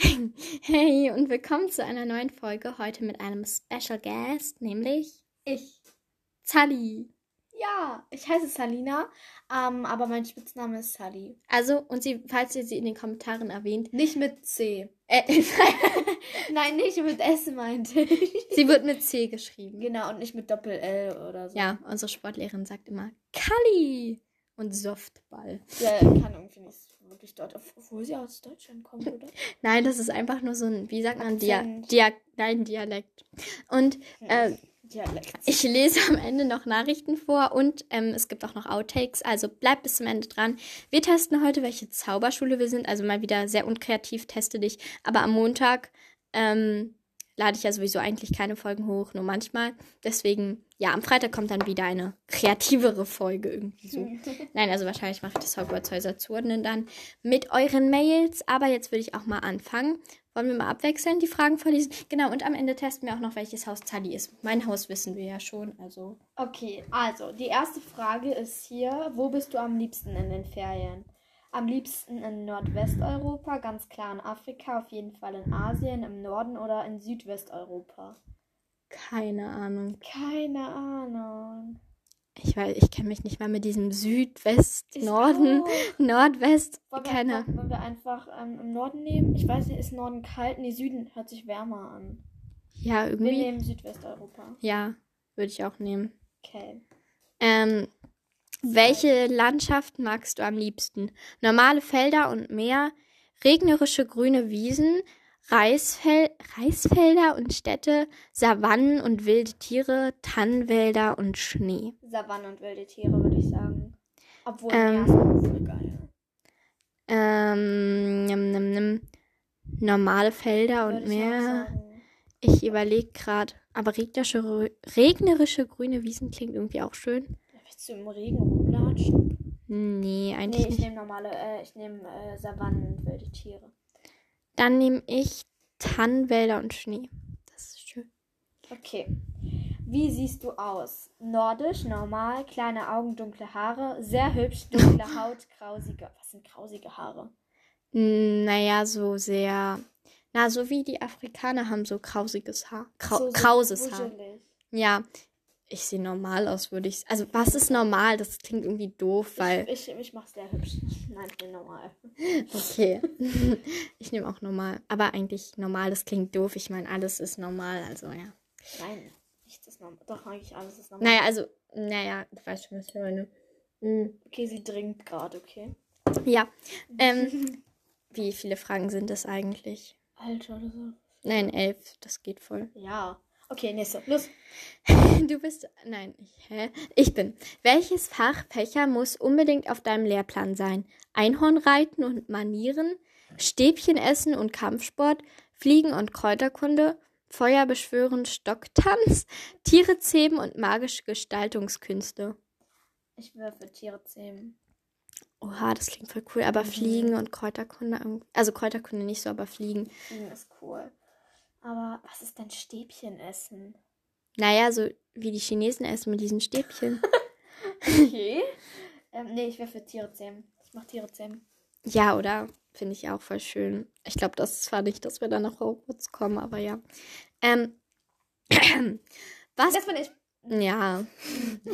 Hey und willkommen zu einer neuen Folge. Heute mit einem Special Guest, nämlich Ich. Sally. Ja, ich heiße Salina, ähm, aber mein Spitzname ist Sally. Also, und sie, falls ihr sie in den Kommentaren erwähnt, Nicht mit C. äh, Nein, nicht mit S meinte ich. sie wird mit C geschrieben. Genau, und nicht mit Doppel-L oder so. Ja, unsere Sportlehrerin sagt immer Kali und Softball. Der kann irgendwie nicht wirklich dort, obwohl sie aus Deutschland kommt, oder? Nein, das ist einfach nur so ein, wie sagt man, Dia. Dia nein, Dialekt. Und äh, Dialekt. Ich lese am Ende noch Nachrichten vor und ähm, es gibt auch noch Outtakes, also bleibt bis zum Ende dran. Wir testen heute, welche Zauberschule wir sind, also mal wieder sehr unkreativ, teste dich. Aber am Montag ähm, lade ich ja sowieso eigentlich keine Folgen hoch, nur manchmal. Deswegen, ja, am Freitag kommt dann wieder eine kreativere Folge irgendwie so. Nein, also wahrscheinlich mache ich das Hogwarts Häuser zuordnen dann mit euren Mails. Aber jetzt würde ich auch mal anfangen. Wollen wir mal abwechselnd die Fragen vorlesen? Genau, und am Ende testen wir auch noch, welches Haus Tali ist. Mein Haus wissen wir ja schon, also. Okay, also die erste Frage ist hier, wo bist du am liebsten in den Ferien? Am liebsten in Nordwesteuropa, ganz klar in Afrika, auf jeden Fall in Asien, im Norden oder in Südwesteuropa? Keine Ahnung. Keine Ahnung. Ich weiß, ich kenne mich nicht mal mit diesem Südwest, Ich Norden, auch. Nordwest. Wollen wir Keine. wollen wir einfach ähm, im Norden nehmen? Ich weiß nicht, ist Norden kalt? Nee, Süden hört sich wärmer an. Ja, Wir irgendwie. nehmen Südwesteuropa. Ja, würde ich auch nehmen. Okay. Ähm, welche Landschaft magst du am liebsten? Normale Felder und Meer, regnerische grüne Wiesen, Reisfel Reisfelder und Städte, Savannen und wilde Tiere, Tannenwälder und Schnee. Savanne und wilde Tiere, würde ich sagen. Obwohl, Ähm. Voll geil. Ähm, nimm, nimm, nimm. Normale Felder und ich Meer. sagen. Ich überlege gerade, aber regnerische, regnerische grüne Wiesen klingt irgendwie auch schön. Willst du im Regen rumlatschen? Nee, eigentlich Nee, ich nicht. nehme normale, äh, ich nehme äh, Savannen und wilde Tiere. Dann nehme ich Tannenwälder und Schnee. Das ist schön. Okay. Wie siehst du aus? Nordisch, normal, kleine Augen, dunkle Haare, sehr hübsch, dunkle Haut, krausige. Was sind krausige Haare? Mm, Naja, so sehr. Na, so wie die Afrikaner haben so krausiges Haar. Krau So- so krauses Haar. Ja. Ich sehe normal aus, würde ich. Also, was ist normal? Das klingt irgendwie doof, weil. Ich, ich, ich mach's sehr hübsch. Nein, ich bin normal. Okay. ich nehme auch normal. Aber eigentlich normal, das klingt doof. Ich meine, alles ist normal, also ja. Nein, nichts ist normal. Doch, eigentlich alles ist normal. Naja, also, naja, du weißt schon, was ich meine. Mm. Okay, sie dringt gerade, okay. Ja. Ähm, wie viele Fragen sind es eigentlich? Alter, oder so. Nein, elf. Das geht voll. Ja. Okay, nächste. Los. Du bist. Nein, ich, hä? Ich bin. Welches Fach Fächer muss unbedingt auf deinem Lehrplan sein? Einhornreiten und Manieren, Stäbchen essen und Kampfsport, Fliegen und Kräuterkunde, Feuer beschwören, Stocktanz, Tiere zähmen und magische Gestaltungskünste. Ich würfe Tiere zähmen. Oha, das klingt voll cool, aber Fliegen und Kräuterkunde, also Kräuterkunde nicht so, aber Fliegen. Fliegen ist cool. Aber was ist denn Stäbchen essen? Naja, so wie die Chinesen essen mit diesen Stäbchen. Okay. ähm, nee, ich würfe Tiere zähmen. Ich mach Tiere zähmen. Ja, oder? Finde ich auch voll schön. Ich glaube, das ist zwar nicht, dass wir dann nach Hogwarts kommen, aber ja. Ähm, was? Das bin ich. Ja.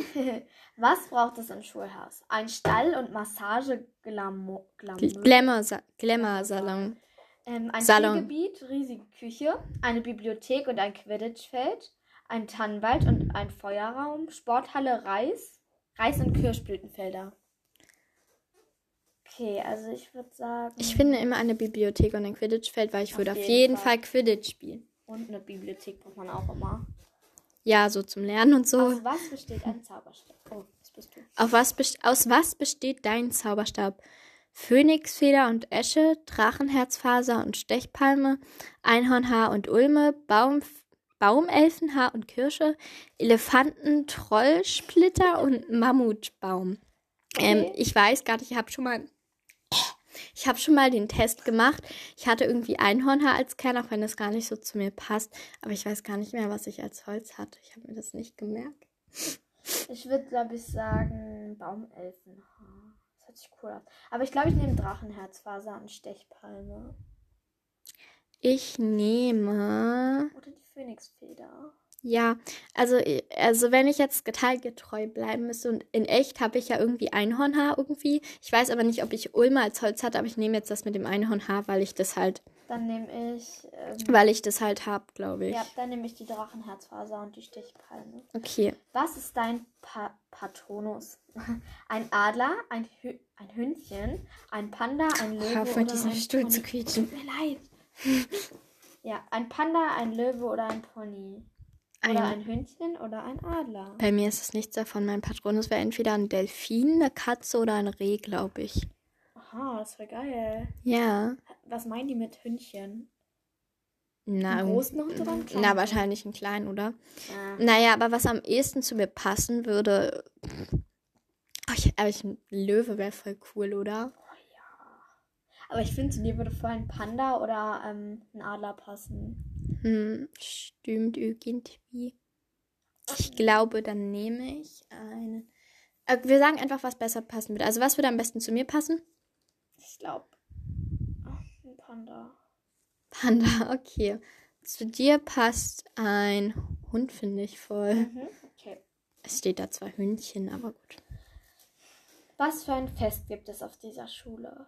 Was braucht es im Schulhaus? Ein Stall und Massage Glamour. Glamour, Glamour-Salon. Ähm, ein Salon. Skigebiet, riesige Küche, eine Bibliothek und ein Quidditch-Feld, ein Tannenwald und ein Feuerraum, Sporthalle, Reis, Reis- und Kirschblütenfelder. Okay, also ich würde sagen. Ich finde immer eine Bibliothek und ein Quidditch-Feld, weil ich Auf würde auf jeden jeden Fall. Fall Quidditch spielen. Und eine Bibliothek braucht man auch immer. Ja, so zum Lernen und so. Aus was besteht ein Zauberstab? Oh, das bist du. Auf was aus was besteht dein Zauberstab? Phönixfeder und Esche, Drachenherzfaser und Stechpalme, Einhornhaar und Ulme, Baum, Baumelfenhaar und Kirsche, Elefanten, Trollsplitter und Mammutbaum. Ähm, Okay. ich weiß gerade, ich habe schon mal ich habe schon mal den Test gemacht. Ich hatte irgendwie Einhornhaar als Kern, auch wenn das gar nicht so zu mir passt. Aber ich weiß gar nicht mehr, was ich als Holz hatte. Ich habe mir das nicht gemerkt. Ich würde, glaube ich, sagen Baumelfenhaar. Hört sich cool aus. Aber ich glaube, ich nehme Drachenherzfaser und Stechpalme. Ich nehme. Oder die Phönixfeder. Ja, also, i- also wenn ich jetzt geteilt bleiben müsste und in echt habe ich ja irgendwie Einhornhaar irgendwie. Ich weiß aber nicht, ob ich Ulma als Holz hatte, aber ich nehme jetzt das mit dem Einhornhaar, weil ich das halt, Dann nehme ich. Ähm, weil ich das halt hab, glaube ich. ja, dann nehme ich die Drachenherzfaser und die Stichpalme. Okay. Was ist dein pa Patronus? Ein Adler, ein, Hü ein Hündchen, ein Panda, ein Löwe Hör auf mit oder diesem ein Stuhl Pony? zu quietschen. Tut mir leid. ja, ein Panda, ein Löwe oder ein Pony. Oder Ein, ein Hündchen oder ein Adler. bei mir ist es nichts davon. Mein Patronus wäre entweder ein Delfin, eine Katze oder ein Reh, glaube ich. Aha, das wäre geil. Ja. Was meinen die mit Hündchen? Na, Einen großen Hund oder einen kleinen Na, wahrscheinlich einen kleinen, oder? Ja. Naja, aber was am ehesten zu mir passen würde. Oh, ich, aber ich, ein Löwe wäre voll cool, oder? Aber ich finde, zu dir würde voll ein Panda oder ähm, ein Adler passen. Hm, stimmt irgendwie. Ich glaube, dann nehme ich einen. Äh, wir sagen einfach, was besser passen würde. Also, was würde am besten zu mir passen? Ich glaube, ein Panda. Panda, okay. Zu dir passt ein Hund, finde ich voll. Mhm. Okay. Es steht da zwar Hündchen, aber gut. Was für ein Fest gibt es auf dieser Schule?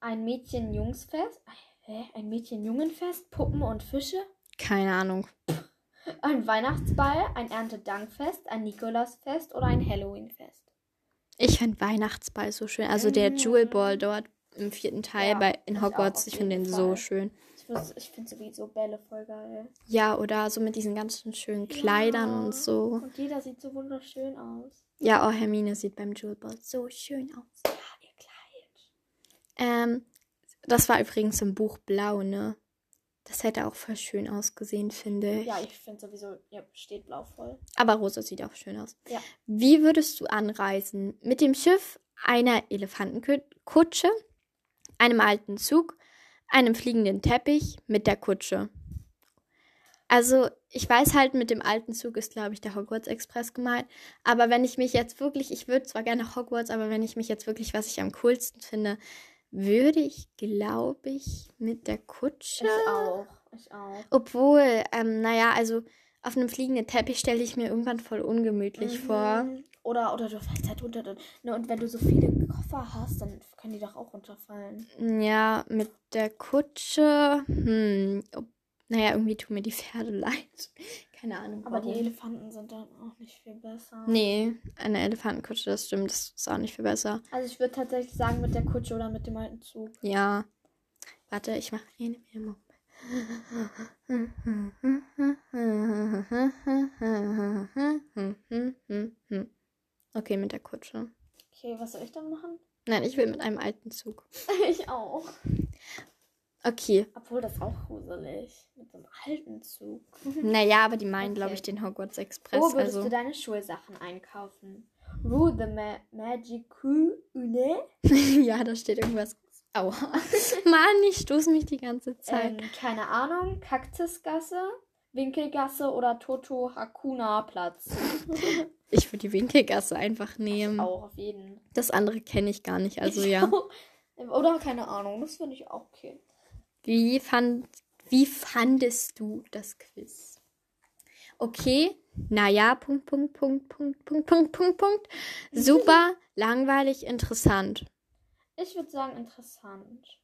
Ein Mädchen-Jungs-Fest? Hä? Ein Mädchen-Jungen-Fest? Puppen und Fische? Keine Ahnung. Ein Weihnachtsball? Ein Erntedankfest? Ein Nikolausfest oder ein Halloween-Fest? Ich finde Weihnachtsball so schön. Also der Mhm. Jewel Ball dort im vierten Teil Ja, bei, in auch, Hogwarts, ich finde den so Fall. schön. Ich, muss- ich finde sowieso Bälle voll geil. Ja, oder so mit diesen ganzen schönen Kleidern Ja. und so. Und jeder sieht so wunderschön aus. Ja, oh, Hermine sieht beim Jewel Ball so schön aus. Ja, ihr Kleid. Ähm, das war übrigens im Buch Blau, ne? Das hätte auch voll schön ausgesehen, finde ich. Ja, ich finde sowieso, ja, steht blau voll. Aber Rosa sieht auch schön aus. Ja. Wie würdest du anreisen? Mit dem Schiff, einer Elefantenkutsche, einem alten Zug, einem fliegenden Teppich, mit der Kutsche. Also, ich weiß halt, mit dem alten Zug ist, glaube ich, der Hogwarts Express gemeint. Aber wenn ich mich jetzt wirklich, ich würde zwar gerne Hogwarts, aber wenn ich mich jetzt wirklich, was ich am coolsten finde, würde ich, glaube ich, mit der Kutsche. Ich auch. Ich auch. Obwohl, ähm, naja, also auf einem fliegenden Teppich stelle ich mir irgendwann voll ungemütlich vor. Oder, oder du fällst halt runter. Dann, ne, und wenn du so viele Koffer hast, dann können die doch auch runterfallen. Ja, mit der Kutsche. Hm, naja, irgendwie tun mir die Pferde leid. Keine Ahnung. Aber die warum. Elefanten sind dann auch nicht viel besser. Nee, eine Elefantenkutsche, das stimmt, das ist auch nicht viel besser. Also ich würde tatsächlich sagen mit der Kutsche oder mit dem alten Zug. Ja. Warte, ich mache eine Memo. Okay, mit der Kutsche. Okay, was soll ich dann machen? Nein, ich will mit einem alten Zug. ich auch. Okay. Obwohl das auch gruselig. Mit so einem alten Zug. Naja, aber die meinen, Okay. glaube ich, den Hogwarts Express. Wo würdest also. du deine Schulsachen einkaufen? Rue the Ma Magical Une? ja, da steht irgendwas. Aua. Mann, ich stoße mich die ganze Zeit. Ähm, keine Ahnung. Kaktusgasse, Winkelgasse oder Toto Hakuna Platz? Ich würde die Winkelgasse einfach nehmen. Auch auf jeden. Das andere kenne ich gar nicht, also Ich ja. auch. Oder keine Ahnung. Das finde ich auch okay. Wie, fand, wie fandest du das Quiz? Okay, naja, Punkt, Punkt, Punkt, Punkt, Punkt, Punkt, Punkt, Punkt. Super, langweilig, interessant. Ich würde sagen interessant.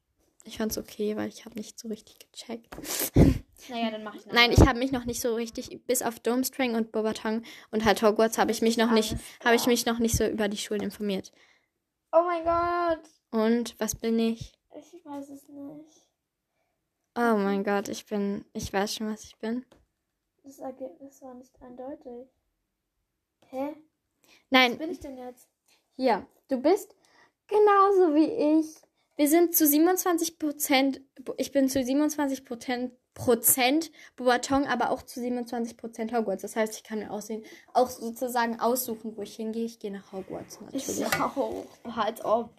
Ich fand's okay, weil ich habe nicht so richtig gecheckt. Naja, dann mache ich Nein, ich habe mich noch nicht so richtig, bis auf Domstrang und Bobatong und halt Hogwarts habe ich mich noch nicht, habe ich mich noch nicht so über die Schulen informiert. Oh mein Gott. Und was bin ich? Ich weiß es nicht. Oh mein Gott, ich bin, ich weiß schon, was ich bin. Das Ergebnis war nicht eindeutig. Hä? Nein, Was bin ich denn jetzt? Hier, du bist genauso wie ich. Wir sind zu 27 Prozent, ich bin zu 27 Prozent, Prozent Boatong, aber auch zu 27 Prozent Hogwarts. Das heißt, ich kann mir aussehen, auch sozusagen aussuchen, wo ich hingehe. Ich gehe nach Hogwarts Ich natürlich. auch. Als ob.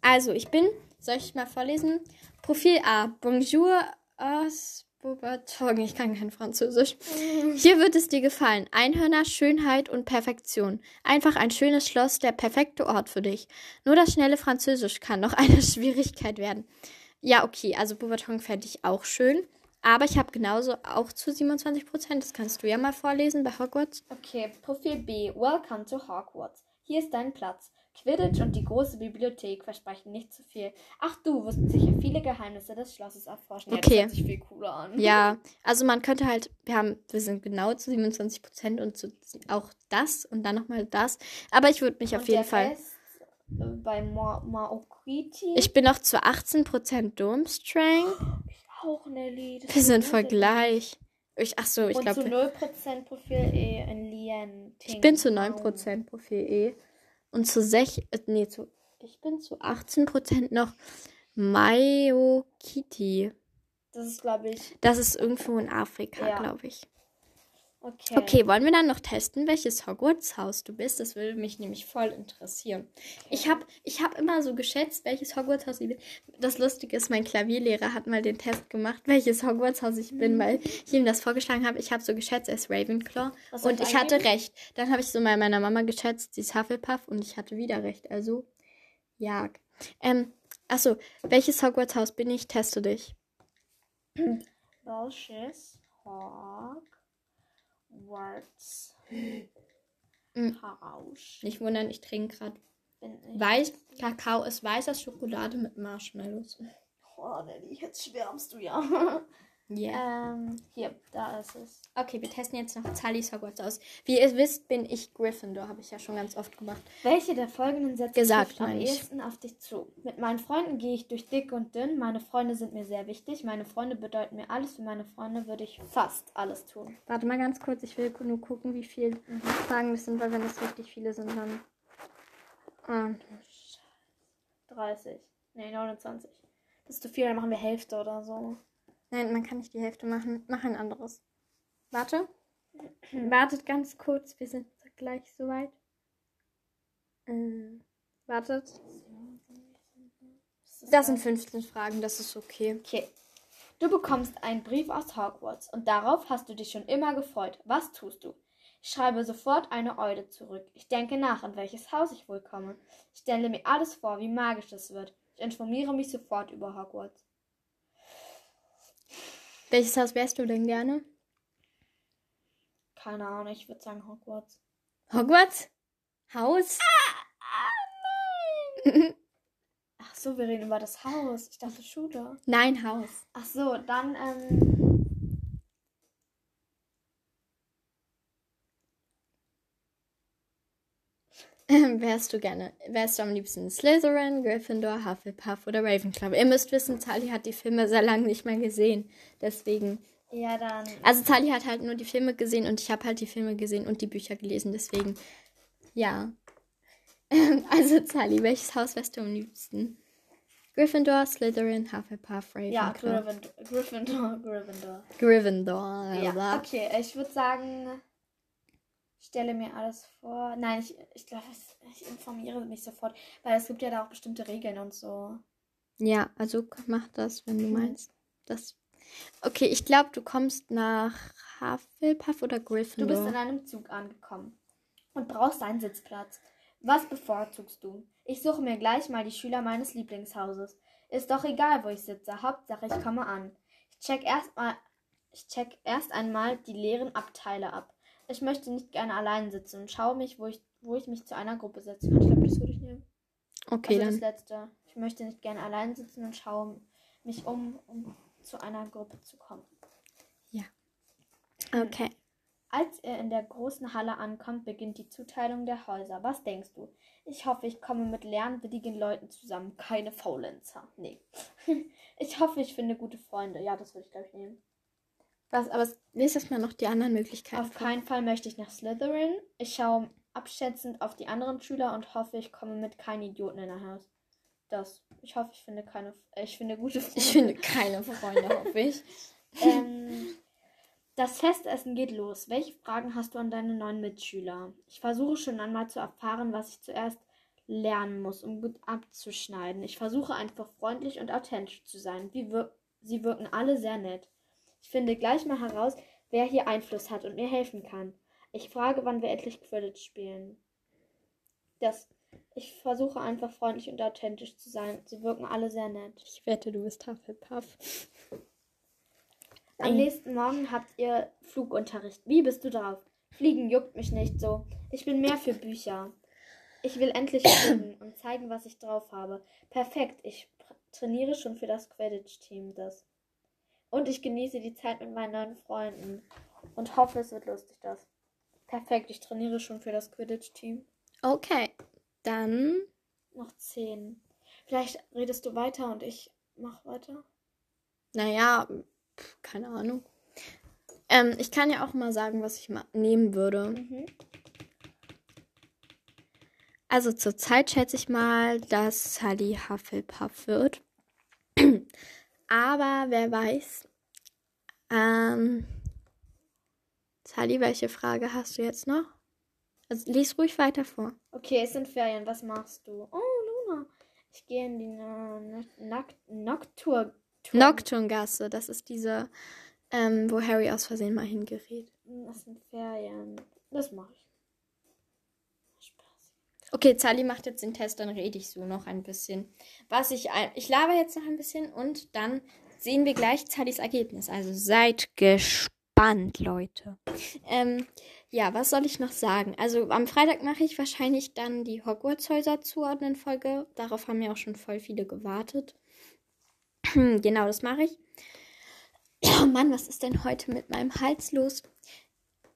Also, ich bin, soll ich mal vorlesen? Profil A. Bonjour aus Bobatong. Ich kann kein Französisch. Hier wird es dir gefallen. Einhörner, Schönheit und Perfektion. Einfach ein schönes Schloss, der perfekte Ort für dich. Nur das schnelle Französisch kann noch eine Schwierigkeit werden. Ja, okay, also Beauxbatons fände ich auch schön. Aber ich habe genauso auch zu 27 Prozent. Das kannst du ja mal vorlesen bei Hogwarts. Okay, Profil B. Welcome to Hogwarts. Hier ist dein Platz. Quidditch und die große Bibliothek versprechen nicht zu viel. Ach, du wirst sicher viele Geheimnisse des Schlosses erforschen. Okay. Ja, das hört sich viel cooler an. Ja, also man könnte halt, wir haben, wir sind genau zu 27 Prozent und zu, auch das und dann nochmal das. Aber ich würde mich Und auf jeden Fall. Rest, bei Ma Maokriti. Ich bin noch zu 18 Prozent Durmstrang. auch Nelly. Das Wir sind so voll gut. gleich. Ich, ach so, ich Und zu glaube, 0% Profil E in Lien. ich bin zu 9 Prozent Profil E und zu 6, äh, nee, zu, ich bin zu 18 Prozent noch Mayo Kitty. Das ist, glaube ich. Das ist irgendwo in Afrika, Ja. glaube ich. Okay. Okay, wollen wir dann noch testen, welches Hogwarts-Haus du bist? Das würde mich nämlich voll interessieren. Ich habe ich hab immer so geschätzt, welches Hogwarts-Haus ich bin. Das Lustige ist, mein Klavierlehrer hat mal den Test gemacht, welches Hogwarts-Haus ich bin, weil ich ihm das vorgeschlagen habe. Ich habe so geschätzt, er ist Ravenclaw. Was und ich hatte recht. Dann habe ich so mal meiner Mama geschätzt, sie ist Hufflepuff und ich hatte wieder recht. Also, ja. Ähm, achso, welches Hogwarts-Haus bin ich? Teste dich. Welches Hogwarts Mhm. Haus Nicht wundern, ich trinke gerade? Weiß, Kakao ist weißer Schokolade mit Marshmallows. Oh, Nelly, jetzt schwärmst du ja. Yeah. ähm, hier, da ist es. Okay, wir testen jetzt noch Sallys Hogwarts aus. Wie ihr wisst, bin ich Gryffindor, habe ich ja schon ganz oft gemacht. Welche der folgenden Sätze Gesagt, trifft am ehesten auf dich zu? Mit meinen Freunden gehe ich durch dick und dünn. Meine Freunde sind mir sehr wichtig. Meine Freunde bedeuten mir alles. Für meine Freunde würde ich fast alles tun. Warte mal ganz kurz, ich will nur gucken, wie viele Fragen das sind, weil wenn es richtig viele sind, dann. Ah, 30. Nee, 29. Das ist zu viel, dann machen wir Hälfte oder so. Nein, man kann nicht die Hälfte machen. Mach ein anderes. Warte. Wartet ganz kurz, wir sind gleich soweit. Äh, wartet. Das sind 15 Fragen, das ist okay. Okay. Du bekommst einen Brief aus Hogwarts und darauf hast du dich schon immer gefreut. Was tust du? Ich schreibe sofort eine Eude zurück. Ich denke nach, in welches Haus ich wohl komme. Ich stelle mir alles vor, wie magisch es wird. Ich informiere mich sofort über Hogwarts. Welches Haus wärst du denn gerne? Keine Ahnung, ich würde sagen Hogwarts. Hogwarts? Haus? Ach so, wir reden über das Haus. Ich dachte Schule. Nein, Haus. Ach so, dann, ähm. wärst du gerne, wärst du am liebsten Slytherin, Gryffindor, Hufflepuff oder Ravenclaw? Ihr müsst wissen, Sally hat die Filme sehr lange nicht mehr gesehen. Deswegen. Ja, dann. Also Sally hat halt nur die Filme gesehen und ich habe halt die Filme gesehen und die Bücher gelesen. Deswegen, ja. Also Sally, welches Haus wärst du am liebsten? Gryffindor, Slytherin, Hufflepuff, Ja, Ravenclaw. Gryffindor. Gryffindor. Gryffindor. Gryffindor. Ja, okay. Ich würde sagen, stelle mir alles vor. Nein, ich, ich glaube, ich informiere mich sofort, weil es gibt ja da auch bestimmte Regeln und so. Ja, also mach das, wenn du Mhm. meinst. Das. Okay, ich glaube, du kommst nach Hufflepuff oder Du Gryffindor. bist in einem Zug angekommen und brauchst einen Sitzplatz. Was bevorzugst du? Ich suche mir gleich mal die Schüler meines Lieblingshauses. Ist doch egal, wo ich sitze. Hauptsache, ich komme an. Ich check erst mal, ich check erst einmal die leeren Abteile ab. Ich möchte nicht gerne allein sitzen und schaue mich, wo ich, wo ich mich zu einer Gruppe setzen kann. Ich glaube, das würde ich nehmen. okay, also dann. das letzte. Ich möchte nicht gerne allein sitzen und schaue mich um, um zu einer Gruppe zu kommen. Okay. Als er in der großen Halle ankommt, beginnt die Zuteilung der Häuser. Was denkst du? Ich hoffe, ich komme mit lernwilligen Leuten zusammen. Keine Faulenzer. Nee. Ich hoffe, ich finde gute Freunde. Ja, das würde ich, glaube ich, nehmen. Was, aber lies erstmal noch die anderen Möglichkeiten. Auf keinen Fall möchte ich nach Slytherin. Ich schaue abschätzend auf die anderen Schüler und hoffe, ich komme mit keinen Idioten in ein Haus. Das. Ich hoffe, ich finde keine. Äh, ich finde gute Freunde. Ich finde keine Freunde, hoffe ich. Ähm, das Festessen geht los. Welche Fragen hast du an deine neuen Mitschüler? Ich versuche schon einmal zu erfahren, was ich zuerst lernen muss, um gut abzuschneiden. Ich versuche einfach freundlich und authentisch zu sein. Wir Sie wirken alle sehr nett. Ich finde gleich mal heraus, wer hier Einfluss hat und mir helfen kann. Ich frage, wann wir endlich Quidditch spielen. Das. Ich versuche einfach freundlich und authentisch zu sein. Sie wirken alle sehr nett. Ich wette, du bist Hufflepuff. Am nächsten Morgen habt ihr Flugunterricht. Wie bist du drauf? Fliegen juckt mich nicht so. Ich bin mehr für Bücher. Ich will endlich fliegen und zeigen, was ich drauf habe. Perfekt. Ich trainiere schon für das Quidditch-Team. Das. Und ich genieße die Zeit mit meinen neuen Freunden. Und hoffe, es wird lustig, das. Perfekt. Ich trainiere schon für das Quidditch-Team. Okay, dann Noch zehn. Vielleicht redest du weiter und ich mach weiter. Naja, pf, keine Ahnung. Ähm, ich kann ja auch mal sagen, was ich mal nehmen würde. Mhm. Also zurzeit schätze ich mal, dass Sally Hufflepuff wird. Aber wer weiß. Ähm, Sally, welche Frage hast du jetzt noch? Also lies ruhig weiter vor. Okay, es sind Ferien. Was machst du? Oh, Luna. Ich gehe in die. Nocturngasse, das ist diese, ähm, wo Harry aus Versehen mal hingerät. Das sind Ferien. Das mache ich. Okay, Sally macht jetzt den Test, dann rede ich so noch ein bisschen. Was ich ein ich laber jetzt noch ein bisschen und dann sehen wir gleich Sallys Ergebnis. Also seid gespannt, Leute. Ähm, ja, was soll ich noch sagen? Also am Freitag mache ich wahrscheinlich dann die Hogwarts-Häuser zuordnen Folge. Darauf haben ja auch schon voll viele gewartet. genau, das mache ich. Oh Mann, was ist denn heute mit meinem Hals los?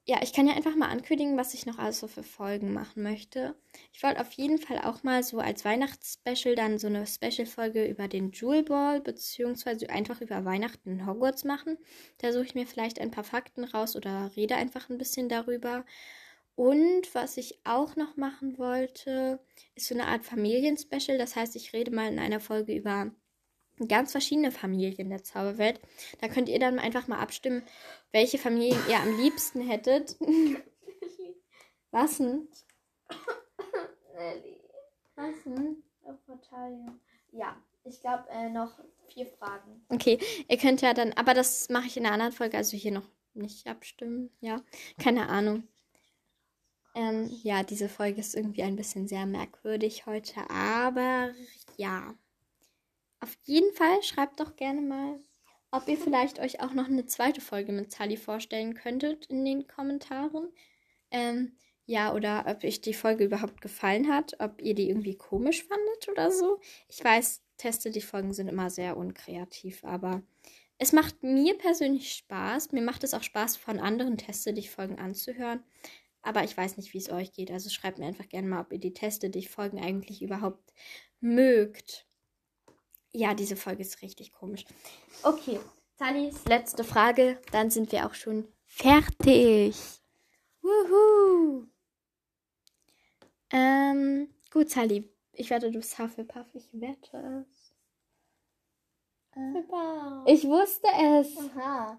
Ja, ich kann ja einfach mal ankündigen, was ich noch alles so für Folgen machen möchte. Ich wollte auf jeden Fall auch mal so als Weihnachtsspecial dann so eine Special-Folge über den Jewel Ball, beziehungsweise einfach über Weihnachten in Hogwarts machen. Da suche ich mir vielleicht ein paar Fakten raus oder rede einfach ein bisschen darüber. Und was ich auch noch machen wollte, ist so eine Art Familienspecial. Das heißt, ich rede mal in einer Folge über ganz verschiedene Familien der Zauberwelt. Da könnt ihr dann einfach mal abstimmen, welche Familien ihr am liebsten hättet. Was denn? Nelly. Was denn? Auf. Ja, ich glaube äh, noch vier Fragen. Okay, ihr könnt ja dann, aber das mache ich in einer anderen Folge, also hier noch nicht abstimmen. Ja, keine Ahnung. Ähm, ja, diese Folge ist irgendwie ein bisschen sehr merkwürdig heute, aber ja. Auf jeden Fall schreibt doch gerne mal, ob ihr vielleicht euch auch noch eine zweite Folge mit Sally vorstellen könntet in den Kommentaren. Ähm, ja, oder ob euch die Folge überhaupt gefallen hat, ob ihr die irgendwie komisch fandet oder so. Ich weiß, Teste, die Folgen sind immer sehr unkreativ, aber es macht mir persönlich Spaß. Mir macht es auch Spaß, von anderen Teste, die Folgen anzuhören. Aber ich weiß nicht, wie es euch geht. Also schreibt mir einfach gerne mal, ob ihr die Teste, die Folgen eigentlich überhaupt mögt. Ja, diese Folge ist richtig komisch. Okay, Sallys letzte Frage. Dann sind wir auch schon fertig. Wuhu! Ähm, gut, Sally. Ich wette, du bist Hufflepuff. Ich wette es. Äh, Super. ich wusste es. Aha.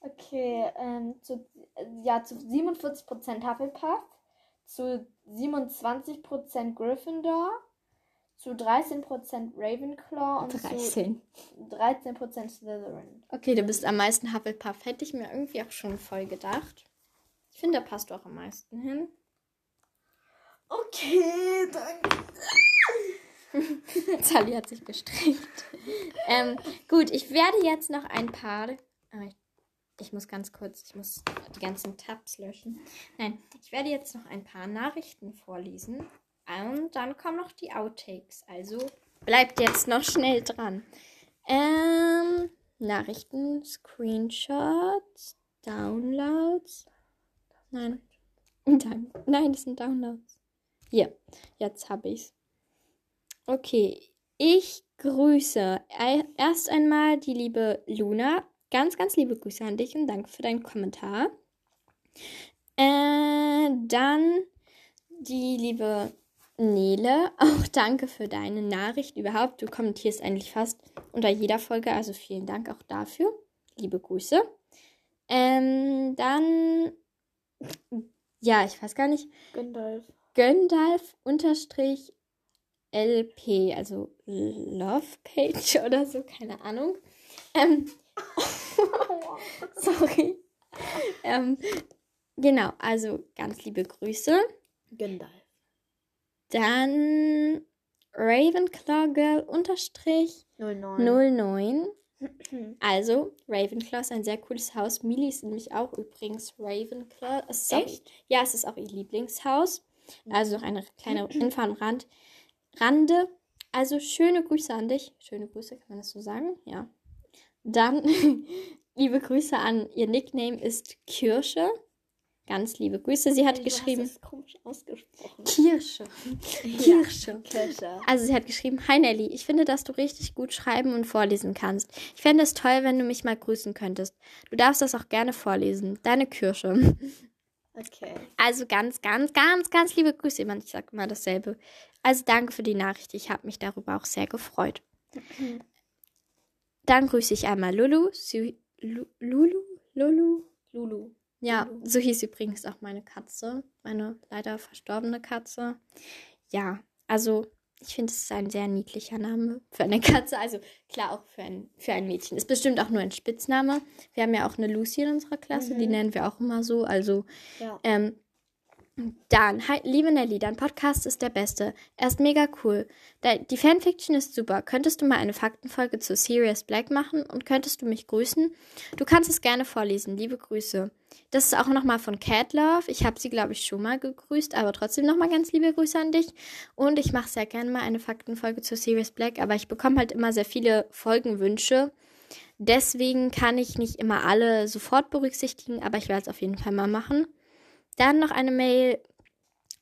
Okay, ähm, zu, äh, ja, zu 47% Hufflepuff, zu 27% Gryffindor, zu 13% Ravenclaw und 13. zu 13% Slytherin. Okay, du bist am meisten Hufflepuff. Hätte ich mir irgendwie auch schon voll gedacht. Ich finde, da passt du auch am meisten hin. Okay, danke. Sally hat sich gestreckt. ähm, gut, ich werde jetzt noch ein paar. Ah, ich, ich muss ganz kurz, ich muss die ganzen Tabs löschen. Nein, ich werde jetzt noch ein paar Nachrichten vorlesen. Und dann kommen noch die Outtakes. Also bleibt jetzt noch schnell dran. Ähm, Nachrichten, Screenshots, Downloads. Nein. Nein, das sind Downloads. Hier, jetzt habe ich's. Okay, ich grüße erst einmal die liebe Luna. Ganz, ganz liebe Grüße an dich und danke für deinen Kommentar. Äh, dann die liebe Nele. Auch danke für deine Nachricht überhaupt. Du kommentierst eigentlich fast unter jeder Folge, also vielen Dank auch dafür. Liebe Grüße. Ähm, dann, ja, ich weiß gar nicht. Gandalf. Göndalf unterstrich LP, also Love Page oder so, keine Ahnung. Ähm, sorry. Ähm, genau, also ganz liebe Grüße. Gandalf. Dann Ravenclaw Girl unterstrich 09. 09. Also, Ravenclaw ist ein sehr cooles Haus. Mili ist nämlich auch übrigens Ravenclaw. Es ist Echt? Auch, ja, es ist auch ihr Lieblingshaus. Also noch eine kleine Info am Rand. Rande. Also schöne Grüße an dich. Schöne Grüße, kann man das so sagen? Ja. Dann liebe Grüße an ihr Nickname ist Kirsche. Ganz liebe Grüße. Sie hat Du geschrieben. Hast das komisch ausgesprochen. Kirsche. Kirsche. Kirsche. Also sie hat geschrieben, Hi Nelly, ich finde, dass du richtig gut schreiben und vorlesen kannst. Ich fände es toll, wenn du mich mal grüßen könntest. Du darfst das auch gerne vorlesen. Deine Kirsche. Okay. Also ganz, ganz, ganz, ganz liebe Grüße. Ich sage immer dasselbe. Also danke für die Nachricht. Ich habe mich darüber auch sehr gefreut. Dann grüße ich einmal Lulu. Lu Lulu? Lulu? Lulu. Ja, Lulu. so hieß übrigens auch meine Katze. Meine leider verstorbene Katze. Ja, also ich finde, es ist ein sehr niedlicher Name für eine Katze. Also klar auch für ein, für ein Mädchen. Ist bestimmt auch nur ein Spitzname. Wir haben ja auch eine Lucy in unserer Klasse, die Mhm. nennen wir auch immer so. Also Ja. ähm, dann, hi, liebe Nelly, dein Podcast ist der beste. Er ist mega cool. Da, die Fanfiction ist super. Könntest du mal eine Faktenfolge zu Sirius Black machen und könntest du mich grüßen? Du kannst es gerne vorlesen. Liebe Grüße. Das ist auch nochmal von Cat Love. Ich habe sie, glaube ich, schon mal gegrüßt, aber trotzdem nochmal ganz liebe Grüße an dich. Und ich mache sehr gerne mal eine Faktenfolge zu Sirius Black, aber ich bekomme halt immer sehr viele Folgenwünsche. Deswegen kann ich nicht immer alle sofort berücksichtigen, aber ich werde es auf jeden Fall mal machen. Dann noch eine Mail.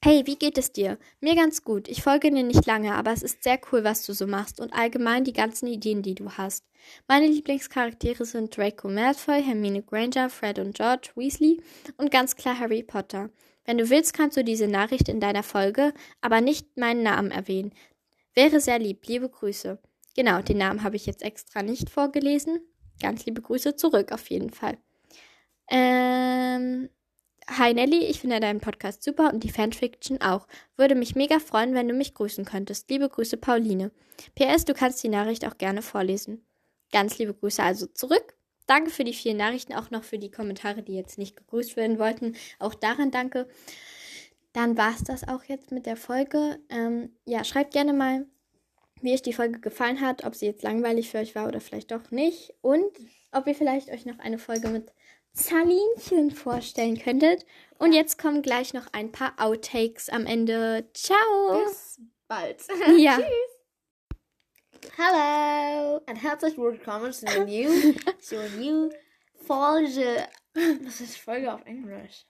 Hey, wie geht es dir? Mir ganz gut. Ich folge dir nicht lange, aber es ist sehr cool, was du so machst und allgemein die ganzen Ideen, die du hast. Meine Lieblingscharaktere sind Draco Malfoy, Hermine Granger, Fred und George Weasley und ganz klar Harry Potter. Wenn du willst, kannst du diese Nachricht in deiner Folge, aber nicht meinen Namen erwähnen. Wäre sehr lieb. Liebe Grüße. Genau, den Namen habe ich jetzt extra nicht vorgelesen. Ganz liebe Grüße zurück, auf jeden Fall. Ähm. Hi Nelly, ich finde deinen Podcast super und die Fanfiction auch. Würde mich mega freuen, wenn du mich grüßen könntest. Liebe Grüße, Pauline. PS, du kannst die Nachricht auch gerne vorlesen. Ganz liebe Grüße also zurück. Danke für die vielen Nachrichten, auch noch für die Kommentare, die jetzt nicht gegrüßt werden wollten. Auch daran danke. Dann war es das auch jetzt mit der Folge. Ähm, ja, schreibt gerne mal, wie euch die Folge gefallen hat, ob sie jetzt langweilig für euch war oder vielleicht doch nicht. Und ob ihr vielleicht euch noch eine Folge mit Salinchen vorstellen könntet. Und jetzt kommen gleich noch ein paar Outtakes am Ende. Ciao! Bis bald. Ja. Hallo und herzlich willkommen zu einer new, zu einer new Folge. Was ist Folge auf Englisch?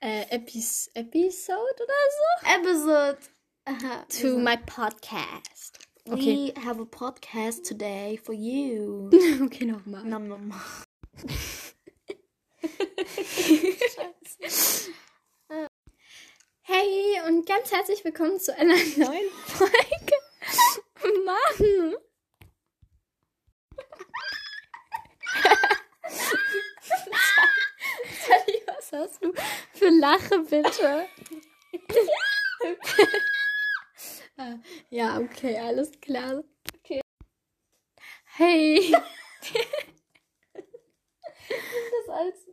Äh, Epis Episode oder Episode. Aha, so? To my podcast. we Okay. have a podcast today for you. Okay, nochmal. nom Hey und ganz herzlich willkommen zu einer neuen Folge. Mann! Sally, was hast du für Lache, bitte? Ja, okay, alles klar. Okay. Hey! Das als